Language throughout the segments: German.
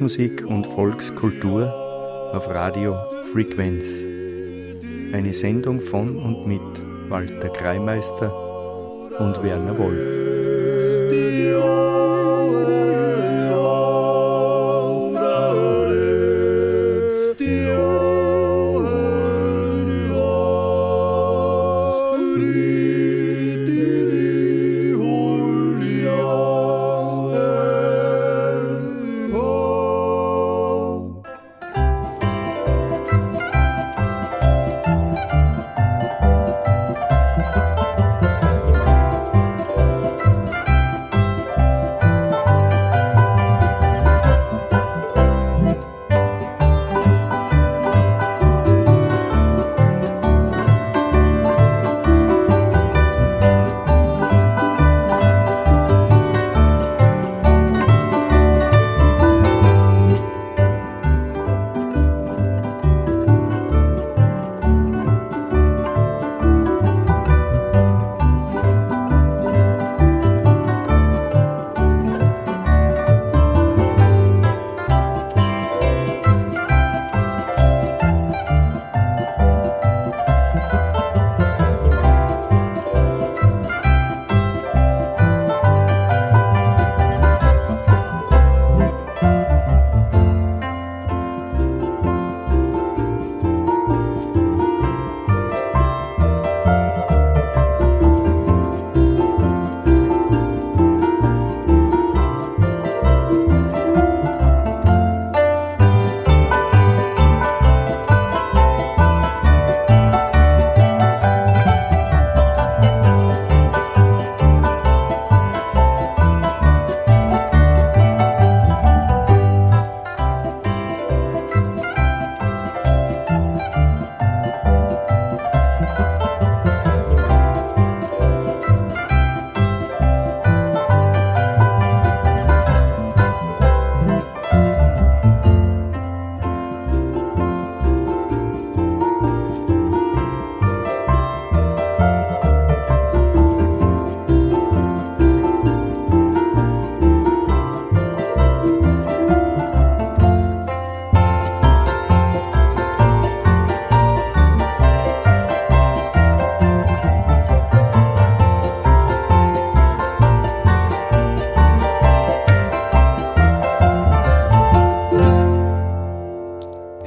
Volksmusik und Volkskultur auf Radio Frequenz. Eine Sendung von und mit Walter Kreimeister und Werner Wolf.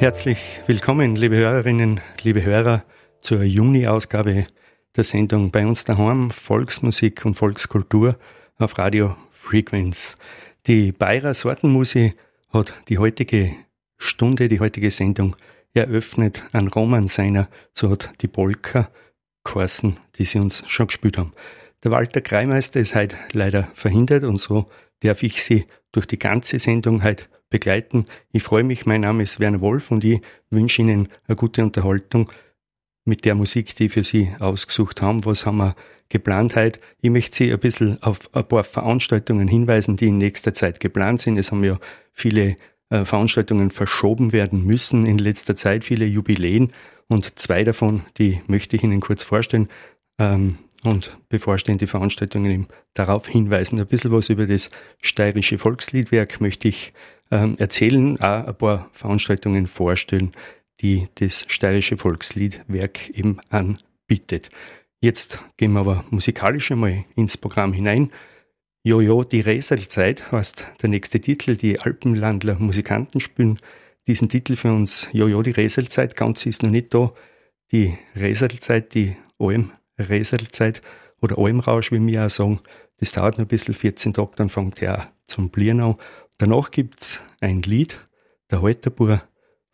Herzlich willkommen, liebe Hörerinnen, liebe Hörer, zur Juni-Ausgabe der Sendung bei uns daheim Volksmusik und Volkskultur auf Radio Frequenz. Die Bayer Sortenmusik hat die heutige Stunde, die heutige Sendung eröffnet an Roman seiner, so hat die Polka geheißen, die sie uns schon gespielt haben. Der Walter Kreimeister ist heute leider verhindert und so darf ich Sie durch die ganze Sendung heute begleiten. Ich freue mich, mein Name ist Werner Wolf und ich wünsche Ihnen eine gute Unterhaltung mit der Musik, die für Sie ausgesucht haben. Was haben wir geplant heute? Ich möchte Sie ein bisschen auf ein paar Veranstaltungen hinweisen, die in nächster Zeit geplant sind. Es haben ja viele äh, Veranstaltungen verschoben werden müssen in letzter Zeit, viele Jubiläen und zwei davon, die möchte ich Ihnen kurz vorstellen. Ähm, und bevorstehende Veranstaltungen darauf hinweisen. Ein bisschen was über das steirische Volksliedwerk möchte ich ähm, erzählen, auch ein paar Veranstaltungen vorstellen, die das steirische Volksliedwerk eben anbietet. Jetzt gehen wir aber musikalisch einmal ins Programm hinein. Jojo, die Räselzeit heißt der nächste Titel. Die Alpenlandler Musikanten spielen diesen Titel für uns. Jojo, die Räselzeit, ganz ist noch nicht da. die Reselzeit, die Alm-Reselzeit oder Almrausch, wie wir auch sagen, das dauert noch ein bisschen, 14 Tage, dann fängt er zum Blieren an. Danach gibt es ein Lied, der Halterbur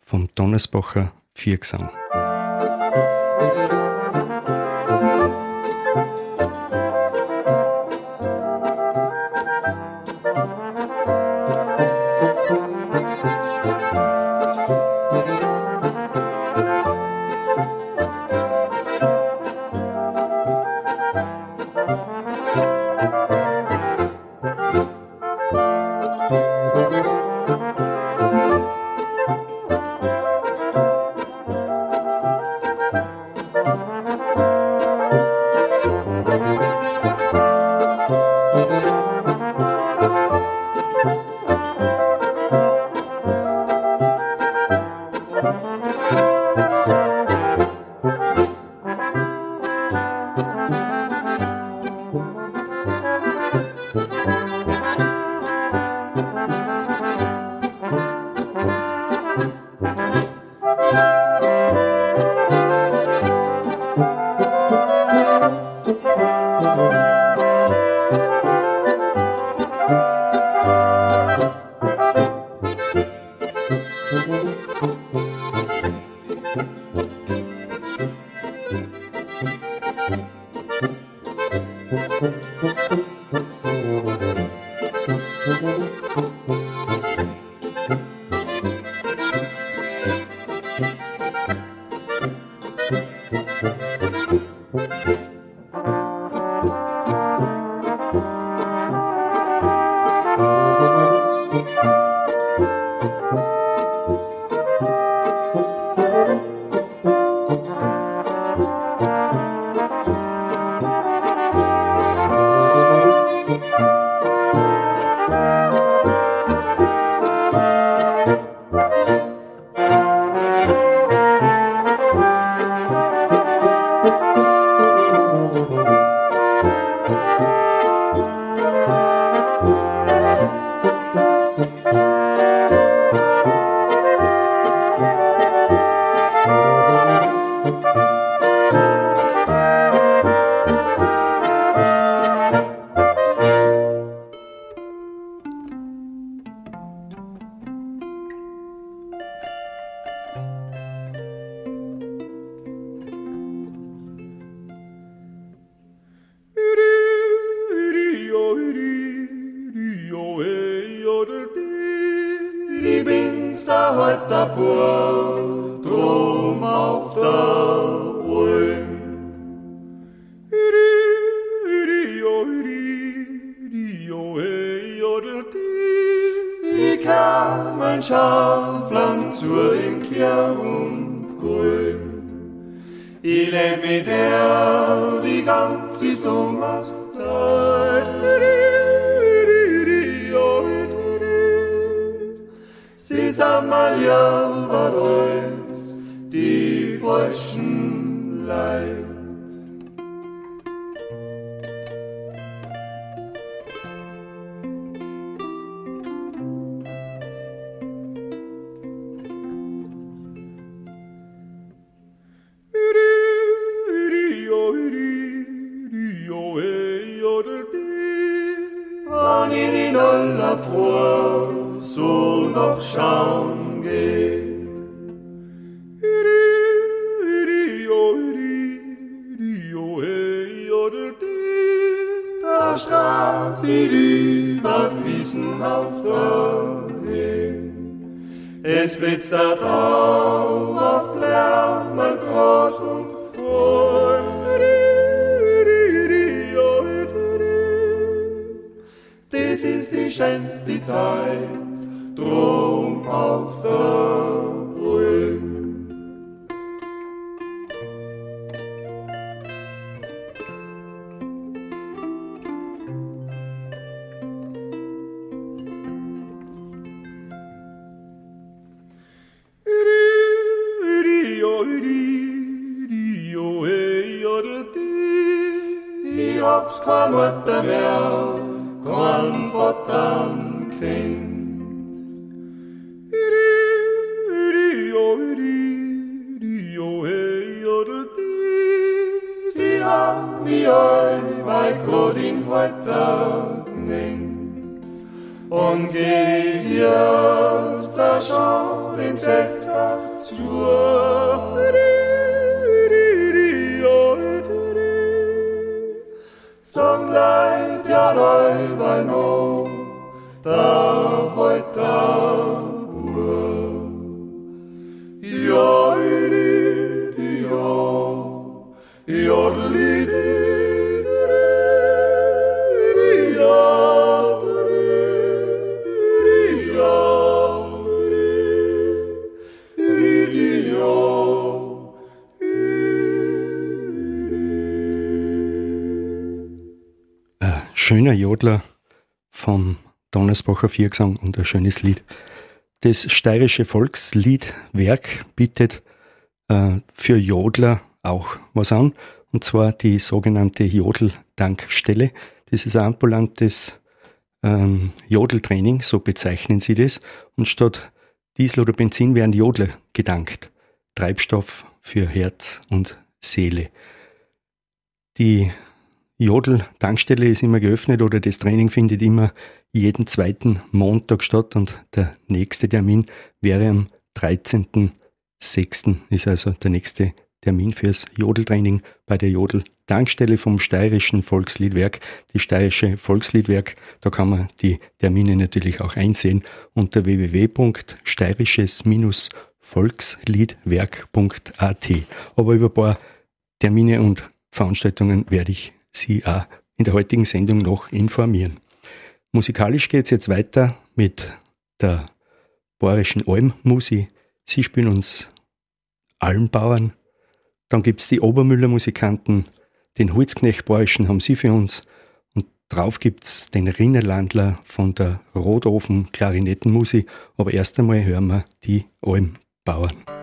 vom Donnersbacher Viergesang. Come what the mill. Donnersbacher Viergesang und ein schönes Lied. Das steirische Volksliedwerk bietet äh, für Jodler auch was an, und zwar die sogenannte Jodeldankstelle. Das ist ein ambulantes ähm, Jodeltraining, so bezeichnen sie das. Und statt Diesel oder Benzin werden Jodler gedankt. Treibstoff für Herz und Seele. Die Jodel-Tankstelle ist immer geöffnet oder das Training findet immer jeden zweiten Montag statt und der nächste Termin wäre am 13.06. ist also der nächste Termin fürs Jodeltraining bei der Jodel-Tankstelle vom Steirischen Volksliedwerk. Die Steirische Volksliedwerk, da kann man die Termine natürlich auch einsehen unter www.steirisches-volksliedwerk.at. Aber über ein paar Termine und Veranstaltungen werde ich Sie auch in der heutigen Sendung noch informieren. Musikalisch geht es jetzt weiter mit der Bohrischen Almmusi. Sie spielen uns Almbauern. Dann gibt es die Obermüller Musikanten, den Holzknecht Borischen haben sie für uns. Und drauf gibt es den Rinnerlandler von der Rotofen Klarinettenmusi. Aber erst einmal hören wir die Almbauern.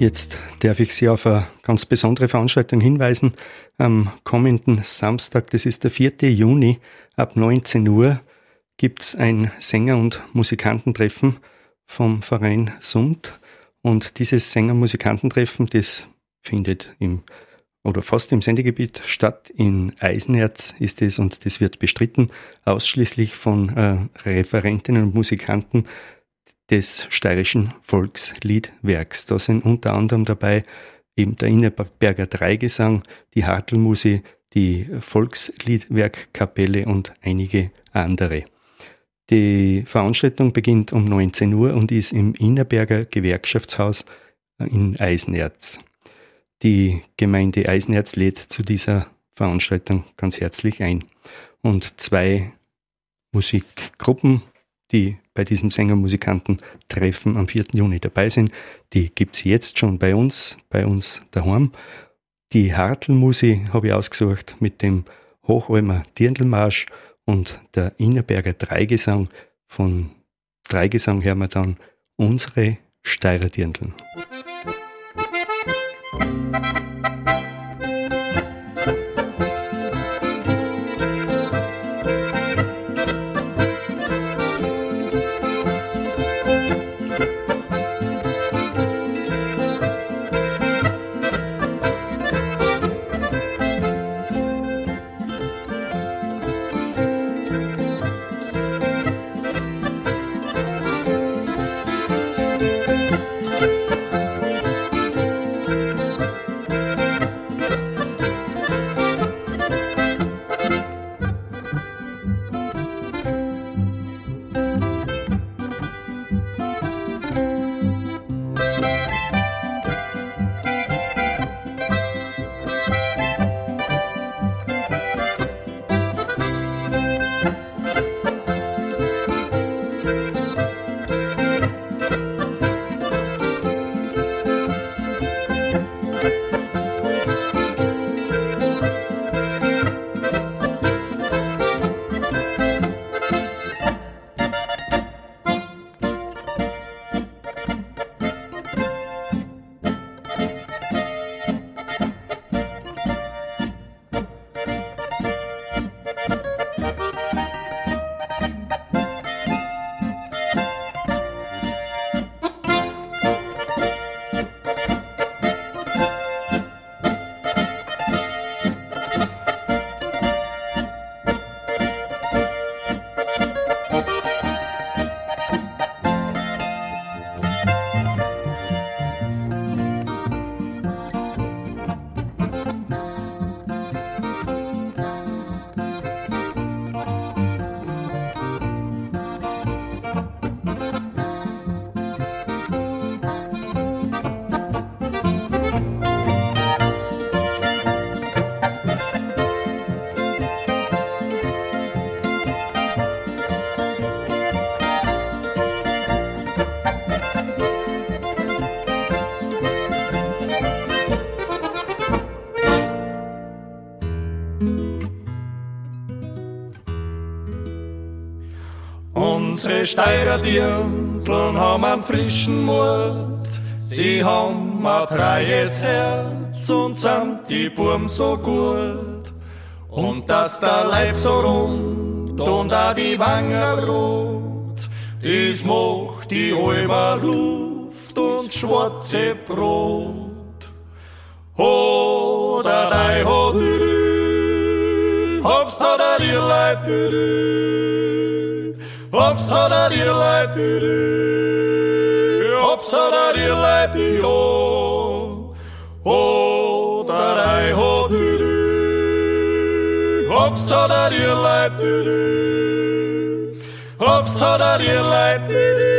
Jetzt darf ich Sie auf eine ganz besondere Veranstaltung hinweisen. Am kommenden Samstag, das ist der 4. Juni, ab 19 Uhr, gibt es ein Sänger- und Musikantentreffen vom Verein Sund. Und dieses Sänger-Musikantentreffen, das findet im oder fast im Sendegebiet statt. In Eisenerz ist es und das wird bestritten ausschließlich von äh, Referentinnen und Musikanten des steirischen Volksliedwerks. Da sind unter anderem dabei eben der Innerberger Dreigesang, die Hartelmusi, die Volksliedwerkkapelle und einige andere. Die Veranstaltung beginnt um 19 Uhr und ist im Innerberger Gewerkschaftshaus in Eisenerz. Die Gemeinde Eisenerz lädt zu dieser Veranstaltung ganz herzlich ein. Und zwei Musikgruppen, die bei diesem Sänger-Musikanten-Treffen am 4. Juni dabei sind. Die gibt es jetzt schon bei uns, bei uns daheim. Die Hartelmusi habe ich ausgesucht mit dem Hochalmer Dirndlmarsch und der Innerberger Dreigesang. Von Dreigesang hören wir dann unsere Steirer Dirndln. Unsere Steirer Dirndln haben einen frischen Mut. Sie haben ein treues Herz und sind die Burm so gut. Und dass der Leib so rund und auch die Wangen rot, das macht die Alma Luft und schwarze Brot. Da, dei, ho, hops, da, da, dir, leid, du, du. Hops, da, da, dir, leid, du, du. Hops, da, da, dir, leid, du, ho. Ho, da, dei, ho, du, du. Hops, da, da, dir, leid, du, du. Hops, da, da, dir, leid, du, du.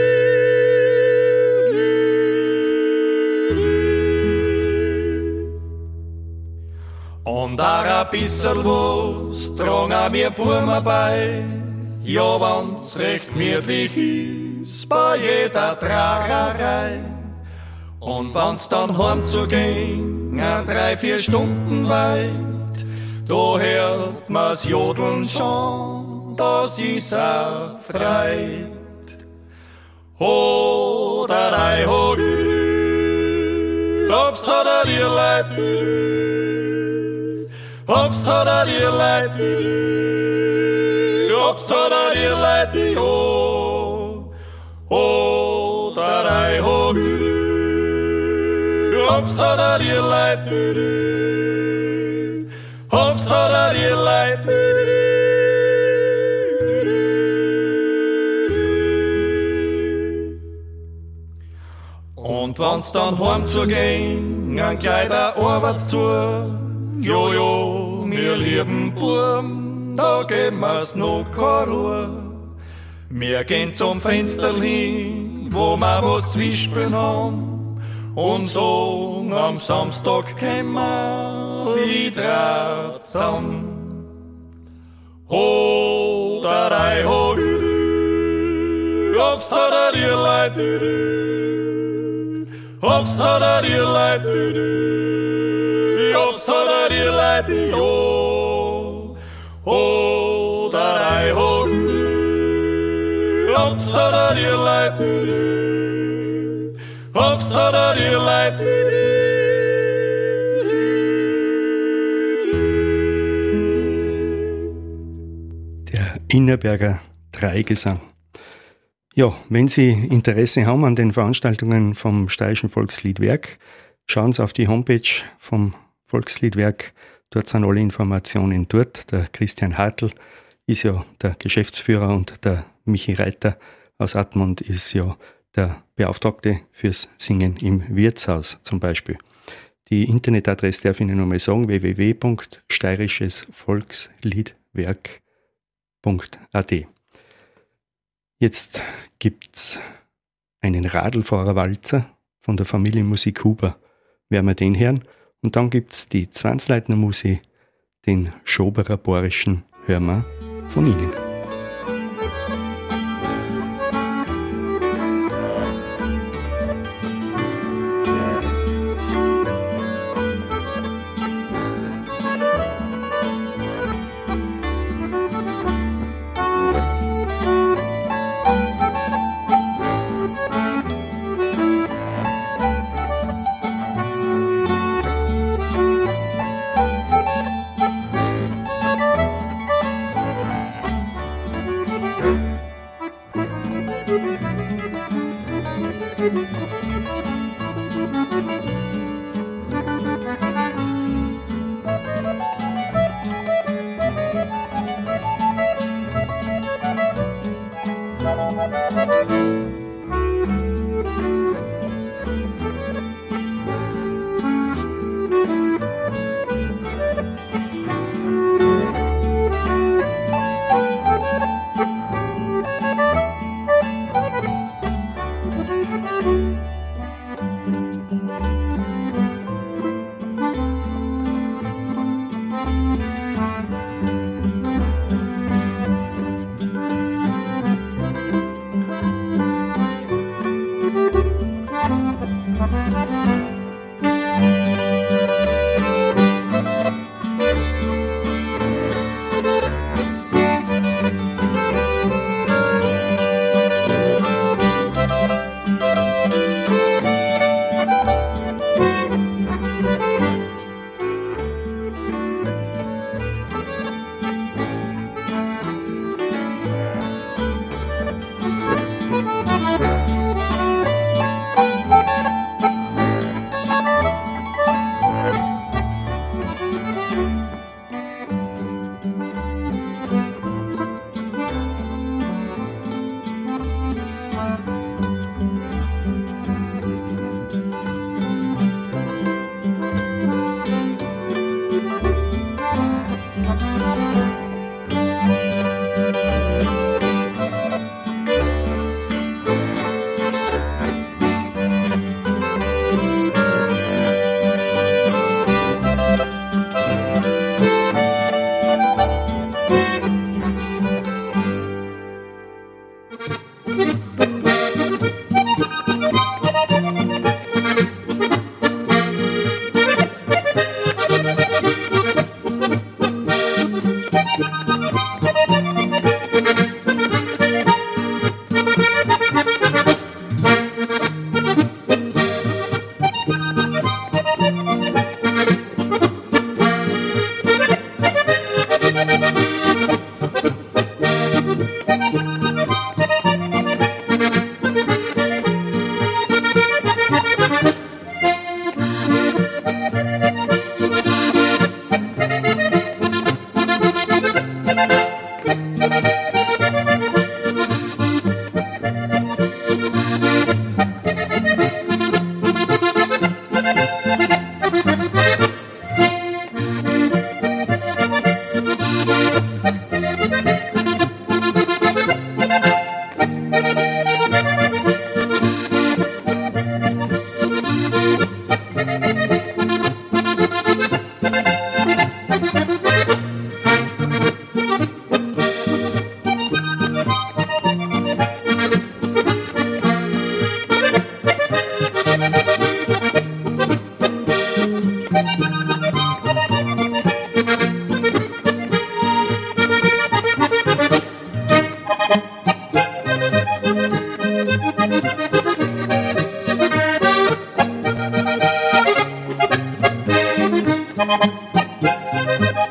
Und da ja wenn's recht gemütlich ist, bei jeder Tragerei. Und wenn's dann heimzugehen, drei, vier Stunden weit, da hört man's Jodeln schon, das ist a Freit. Ho, da, dei, ho, obst da, da, dir leid. Obst da, da, dir leid, da, da, dir leid, du, ho. Ho, du, du. Obst da, dir leid, Und wenn's dann heim zu gehen, ein kleiner Arbeit zu, jojo, mir lieben Burm, da geben wir's noch keine Ruhe. Wir gehen zum Fenster hin, wo wir was zwischenspielen haben, und so am Samstag kommen wir wieder zusammen. Ho, da, dei, ho, du, obst da, da, dir leid, du. Obst da, da, dir leid. Obst da, da, dir leid. Ho, da, dei, ho. Obst da, da, du. Obst da, da, du, du. Der Innerberger Dreigesang. Ja, wenn Sie Interesse haben an den Veranstaltungen vom Steirischen Volksliedwerk, schauen Sie auf die Homepage vom Volksliedwerk. Dort sind alle Informationen dort. Der Christian Hartl ist ja der Geschäftsführer und der Michi Reiter aus Admont ist ja der Beauftragte fürs Singen im Wirtshaus zum Beispiel. Die Internetadresse darf ich Ihnen nochmal sagen, www.steirischesvolksliedwerk.at. Jetzt gibt's einen Radlfahrerwalzer von der Familie Musik Huber. Werden wir den hören? Und dann gibt's die Zwanzleitner Musik, den Schoberer Borischen hören wir von Ihnen.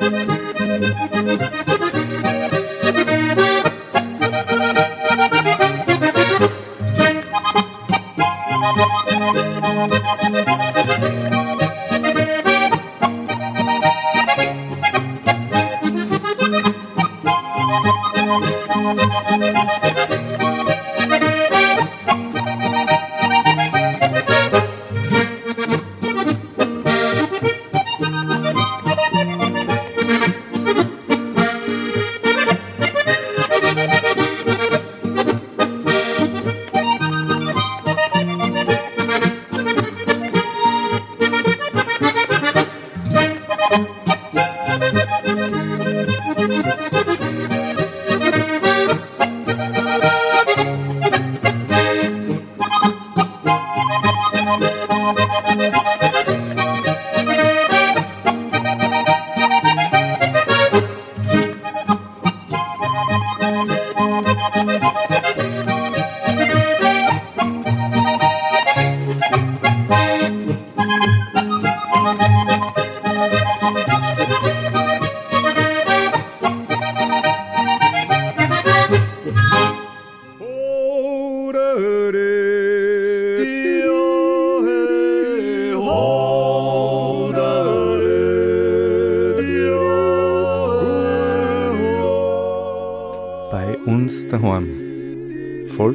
thank you.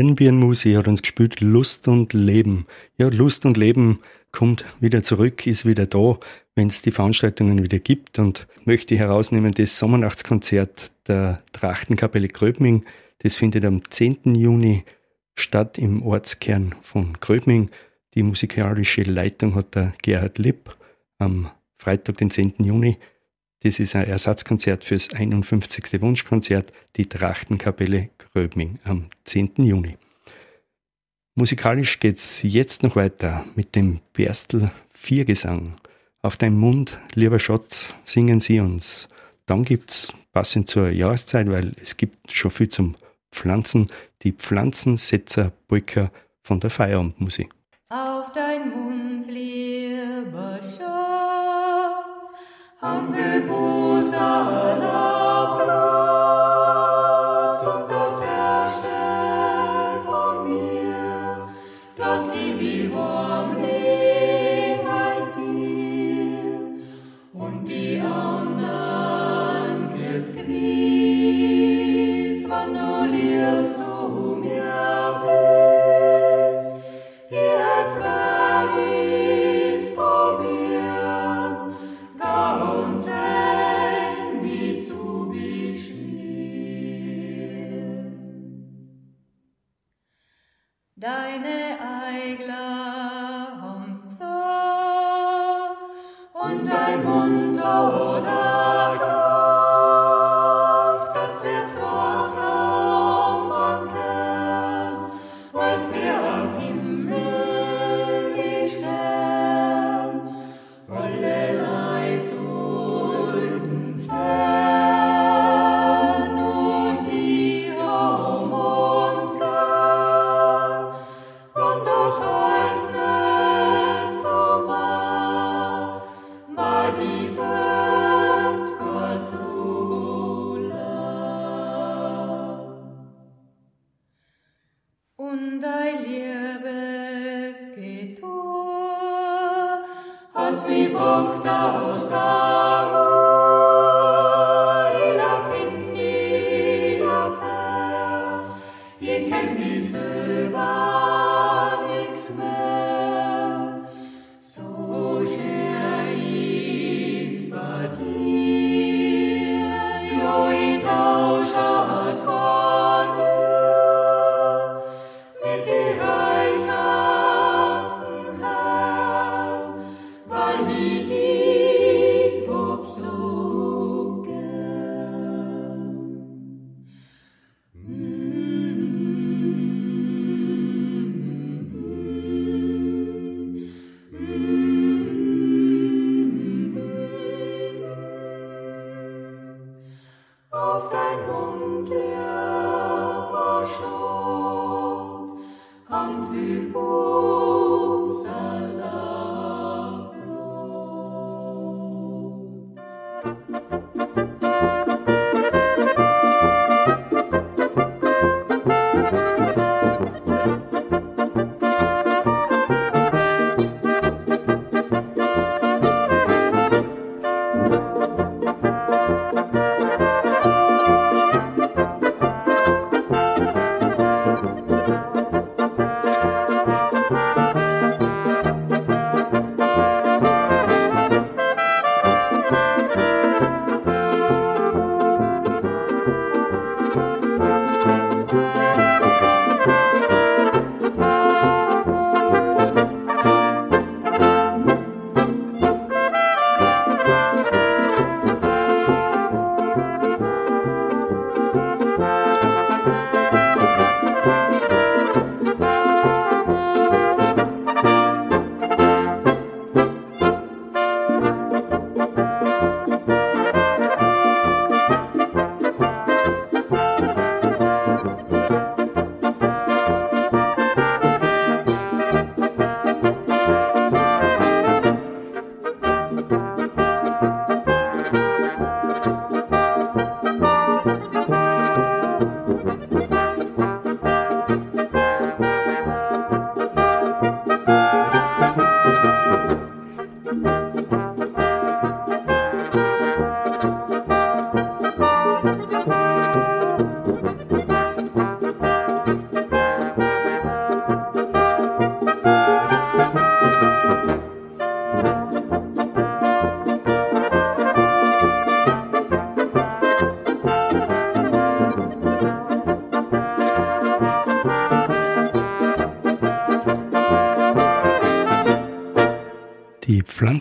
Hirnbirnmusi hat uns gespielt Lust und Leben. Ja, Lust und Leben kommt wieder zurück, ist wieder da, wenn es die Veranstaltungen wieder gibt. Und möchte herausnehmen das Sommernachtskonzert der Trachtenkapelle Gröbming. Das findet am 10. Juni statt im Ortskern von Gröbming. Die musikalische Leitung hat der Gerhard Lipp am Freitag, den 10. Juni. Das ist ein Ersatzkonzert fürs 51. Wunschkonzert, die Trachtenkapelle Gröbming am 10. Juni. Musikalisch geht's jetzt noch weiter mit dem Berstl Viergesang. Auf deinem Mund, lieber Schatz, singen sie uns. Dann gibt's, passend zur Jahreszeit, weil es gibt schon viel zum Pflanzen, die Pflanzensetzer Polka von der Feierabendmusik. Auf dein Mund, lieber Schatz, haben wir Platz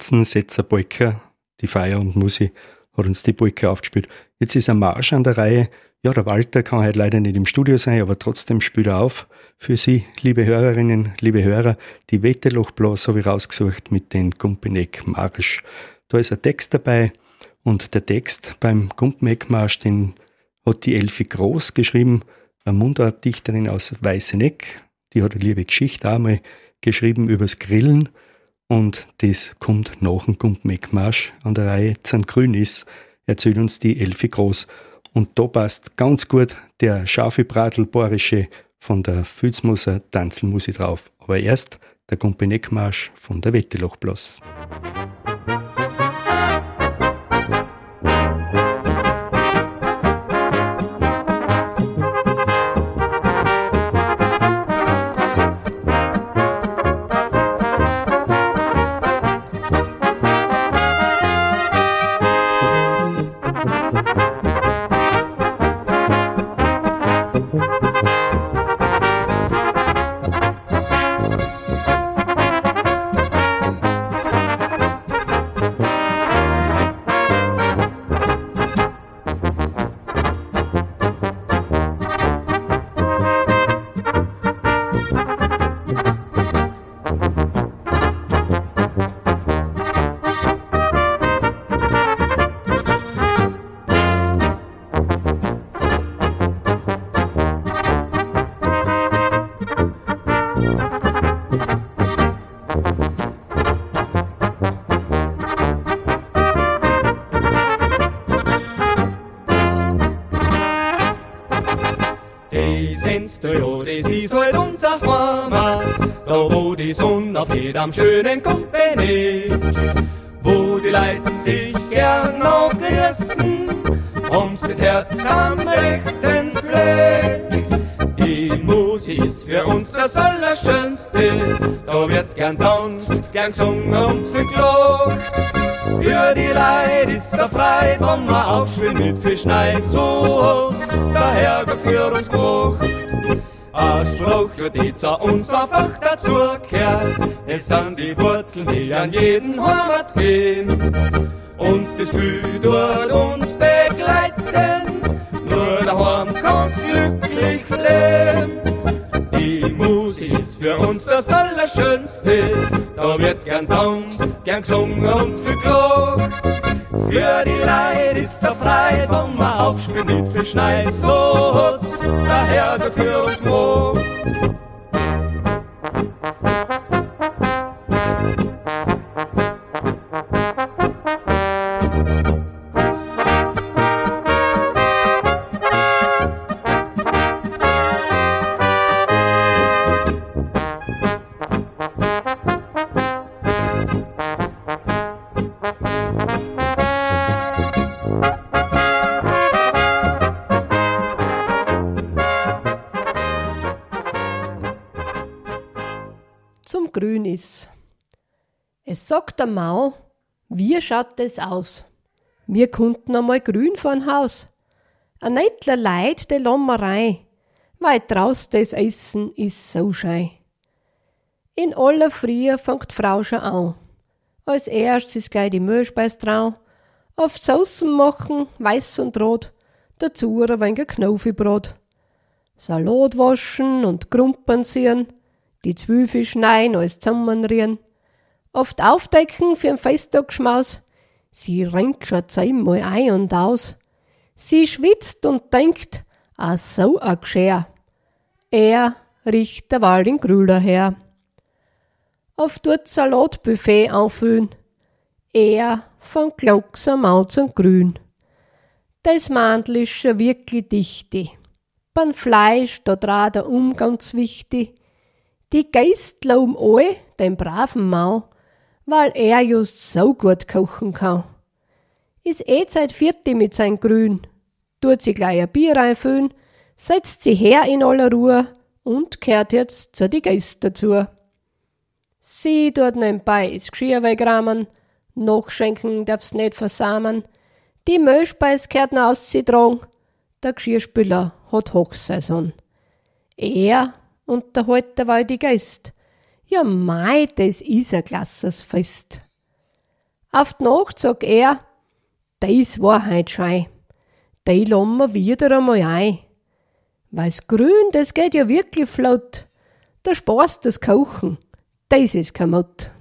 Pflanzensetzer Polka, die Feier und Musi, hat uns die Polka aufgespielt. Jetzt ist ein Marsch an der Reihe. Ja, der Walter kann heute leider nicht im Studio sein, aber trotzdem spielt er auf für Sie, liebe Hörerinnen, liebe Hörer. Die Wettelochblas habe ich rausgesucht mit den Gumpeneck Marsch. Da ist ein Text dabei und der Text beim Gumpeneck Marsch, den hat die Elfi Groß geschrieben, eine Mundartdichterin aus Weißeneck. Die hat eine liebe Geschichte auch mal geschrieben übers Grillen und das kommt nach dem Gumpeneck-Marsch an der Reihe Zan Grün ist, erzählt uns die Elfi Groß. Und da passt ganz gut der scharfe Bratel-Borische von der Fützmoser Tanzelmusik drauf. Aber erst der Gumpeneck-Marsch von der Wettelochblas. Am schönen Kopenhagen, wo die Leute sich gern noch grüßen, ums das Herz am rechten Fleck. Die Musik ist für uns das Allerschönste, da wird gern tanzt, gern gesungen und verklagt. Für die Leute ist er frei, wenn man aufschwimmt mit viel Schneid, so hat's der Herrgott für uns gemacht. Ein Spruch, die zu uns einfach an jeden Heimat gehen. Es sagt der Mau, wie schaut das aus? Wir konnten einmal grün vorn Haus. Ein neitler Leid de Lommerei, weil draus das Essen is so schei. In aller Früh fängt Frau schon an. Als erstes ist gleich die Müllspeis drau. Oft Soßen machen, weiß und rot, dazu ein wenig Knofebrot. Salat waschen und Grumpen ziehen, die Zwiebel schneien, alles zusammenrieren oft aufdecken für ein Festtagsschmaus. Sie rennt schon zehnmal ein und aus. Sie schwitzt und denkt, ah so a Geschär. Er riecht der Wald in Grüler her. Oft tut Salatbuffet auffüllen. Er fängt langsam an zum Grün. Das Mandel ist schon wirklich dichte. Beim Fleisch, da dra der um ganz wichtig. Die Geistler um alle, den braven Mau, weil er just so gut kochen kann. Ist eh Zeit vierte mit sein Grün. Tut sie gleich ein Bier einfüllen, setzt sie her in aller Ruhe und kehrt jetzt zu die Gäste dazu. Sie tut nebenbei das Geschirr wegrahmen, nachschenken darf's nicht versamen, die Müllspeis kehrt noch auszutragen, der Geschirrspüler hat Hochsaison. Er unterhält dabei die Geist, ja, mei, das is ein klasses Fest. Auf die Nacht sag er, das war heut schei. Die lassen wir wieder einmal ein. Weil's grün, das geht ja wirklich flott. Der Spaß, das Kochen, das ist kein Mott.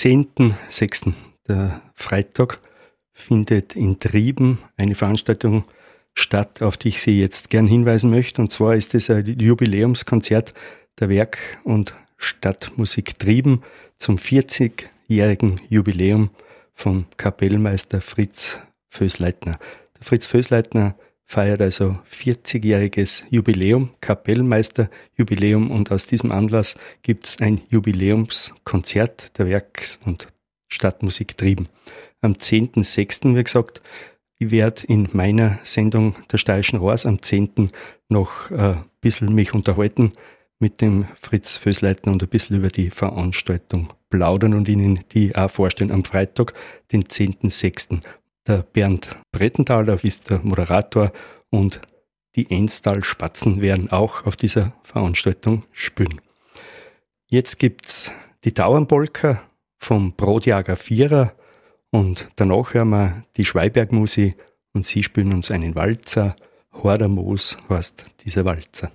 10.06., der Freitag, findet in Trieben eine Veranstaltung statt, auf die ich Sie jetzt gern hinweisen möchte. Und zwar ist es ein Jubiläumskonzert der Werk- und Stadtmusik Trieben zum 40-jährigen Jubiläum vom Kapellmeister Fritz Fösleitner. Der Fritz Fösleitner feiert also 40-jähriges Jubiläum, Kapellmeisterjubiläum und aus diesem Anlass gibt es ein Jubiläumskonzert der Werks- und Stadtmusik Trieben. Am 10.06., wie gesagt, ich werde in meiner Sendung der Steirischen Rohrs am 10. noch ein bisschen mich unterhalten mit dem Fritz Fösleitner und ein bisschen über die Veranstaltung plaudern und Ihnen die auch vorstellen am Freitag, den 10.06. Der Bernd Brettenthaler ist der Moderator und die Enstal Spatzen werden auch auf dieser Veranstaltung spielen. Jetzt gibt's die Dauernpolka vom Brotjager Vierer und danach hören wir die Schweibergmusi und sie spielen uns einen Walzer. Hordermoos heißt dieser Walzer.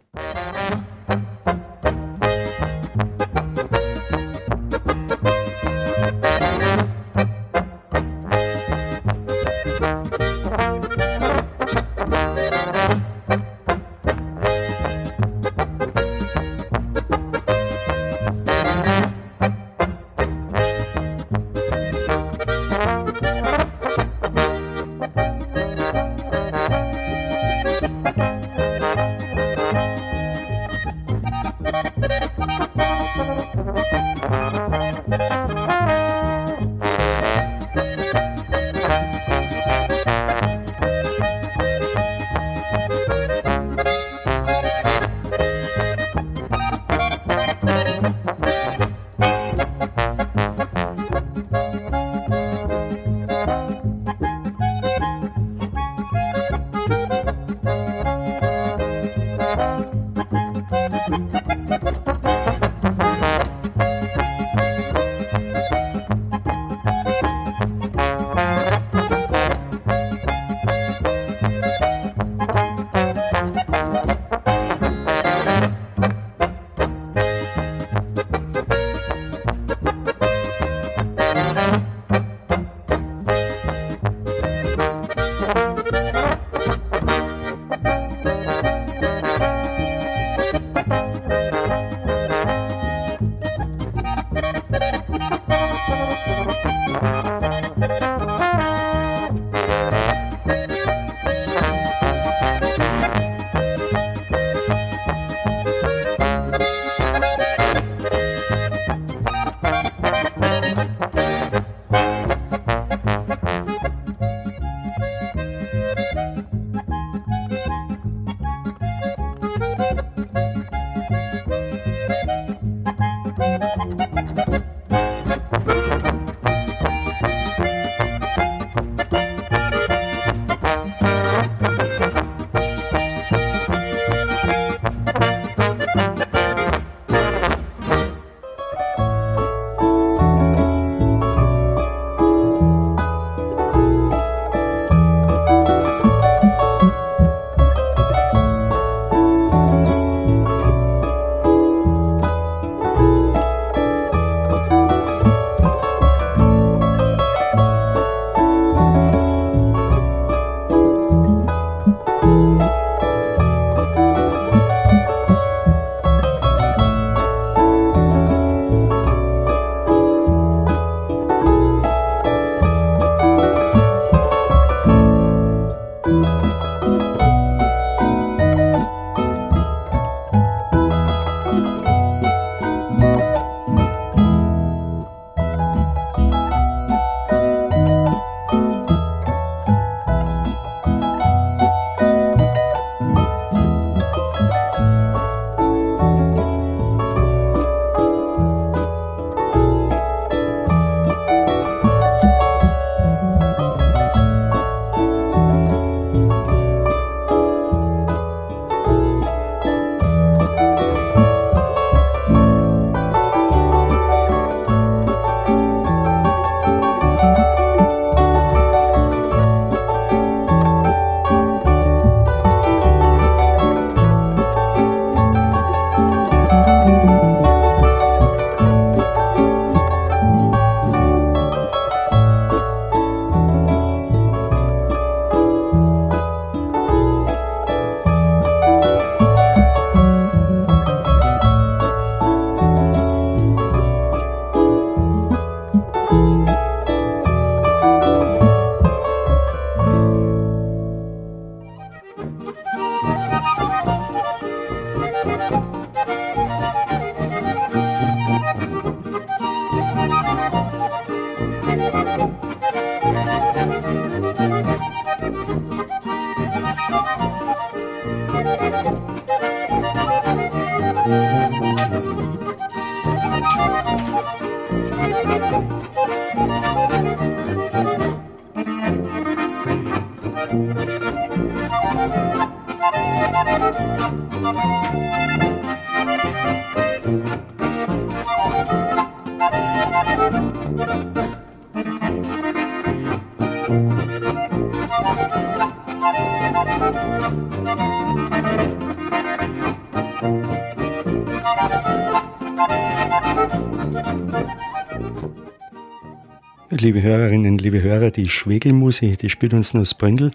Liebe Hörerinnen, liebe Hörer, die Schwegelmusik, die spielt uns noch das Bründel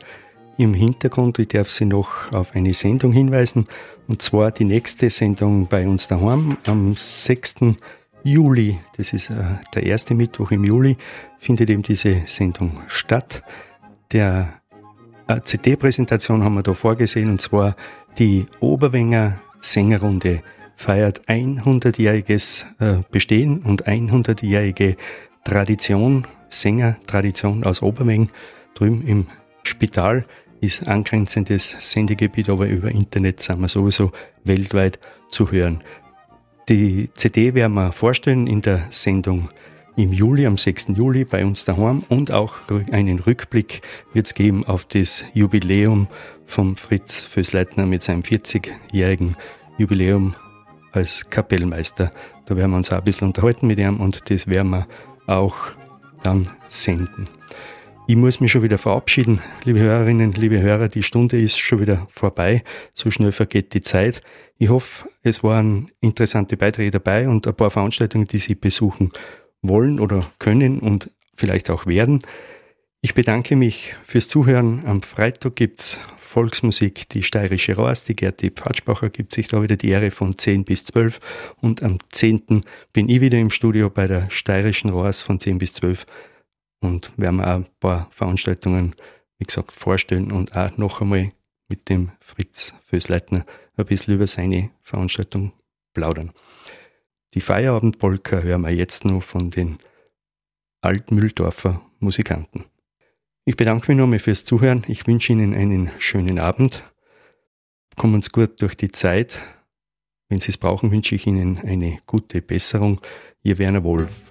im Hintergrund. Ich darf Sie noch auf eine Sendung hinweisen, und zwar die nächste Sendung bei uns daheim am 6. Juli. Das ist äh, der erste Mittwoch im Juli, findet eben diese Sendung statt. Der äh, CD-Präsentation haben wir da vorgesehen, und zwar die Oberwenger Sängerrunde feiert 100-jähriges äh, Bestehen und 100-jährige Tradition Sängertradition aus Obermeng. Drüben im Spital ist angrenzendes Sendegebiet, aber über Internet sind wir sowieso weltweit zu hören. Die CD werden wir vorstellen in der Sendung im Juli, am 6. Juli bei uns daheim und auch einen Rückblick wird es geben auf das Jubiläum vom Fritz Fösleitner mit seinem 40-jährigen Jubiläum als Kapellmeister. Da werden wir uns auch ein bisschen unterhalten mit ihm und das werden wir auch dann senden. Ich muss mich schon wieder verabschieden, liebe Hörerinnen, liebe Hörer. Die Stunde ist schon wieder vorbei. So schnell vergeht die Zeit. Ich hoffe, es waren interessante Beiträge dabei und ein paar Veranstaltungen, die Sie besuchen wollen oder können und vielleicht auch werden. Ich bedanke mich fürs Zuhören. Am Freitag gibt es Volksmusik, die steirische Rohrs, die Gerti Pfatschbacher gibt sich da wieder die Ehre von 10 bis 12 und am 10. bin ich wieder im Studio bei der steirischen Rohrs von 10 bis 12 und werden wir auch ein paar Veranstaltungen, wie gesagt, vorstellen und auch noch einmal mit dem Fritz Fösleitner ein bisschen über seine Veranstaltung plaudern. Die Feierabendpolka hören wir jetzt noch von den Altmühldorfer Musikanten. Ich bedanke mich nochmal fürs Zuhören. Ich wünsche Ihnen einen schönen Abend. Kommen Sie gut durch die Zeit. Wenn Sie es brauchen, wünsche ich Ihnen eine gute Besserung. Ihr Werner Wolf.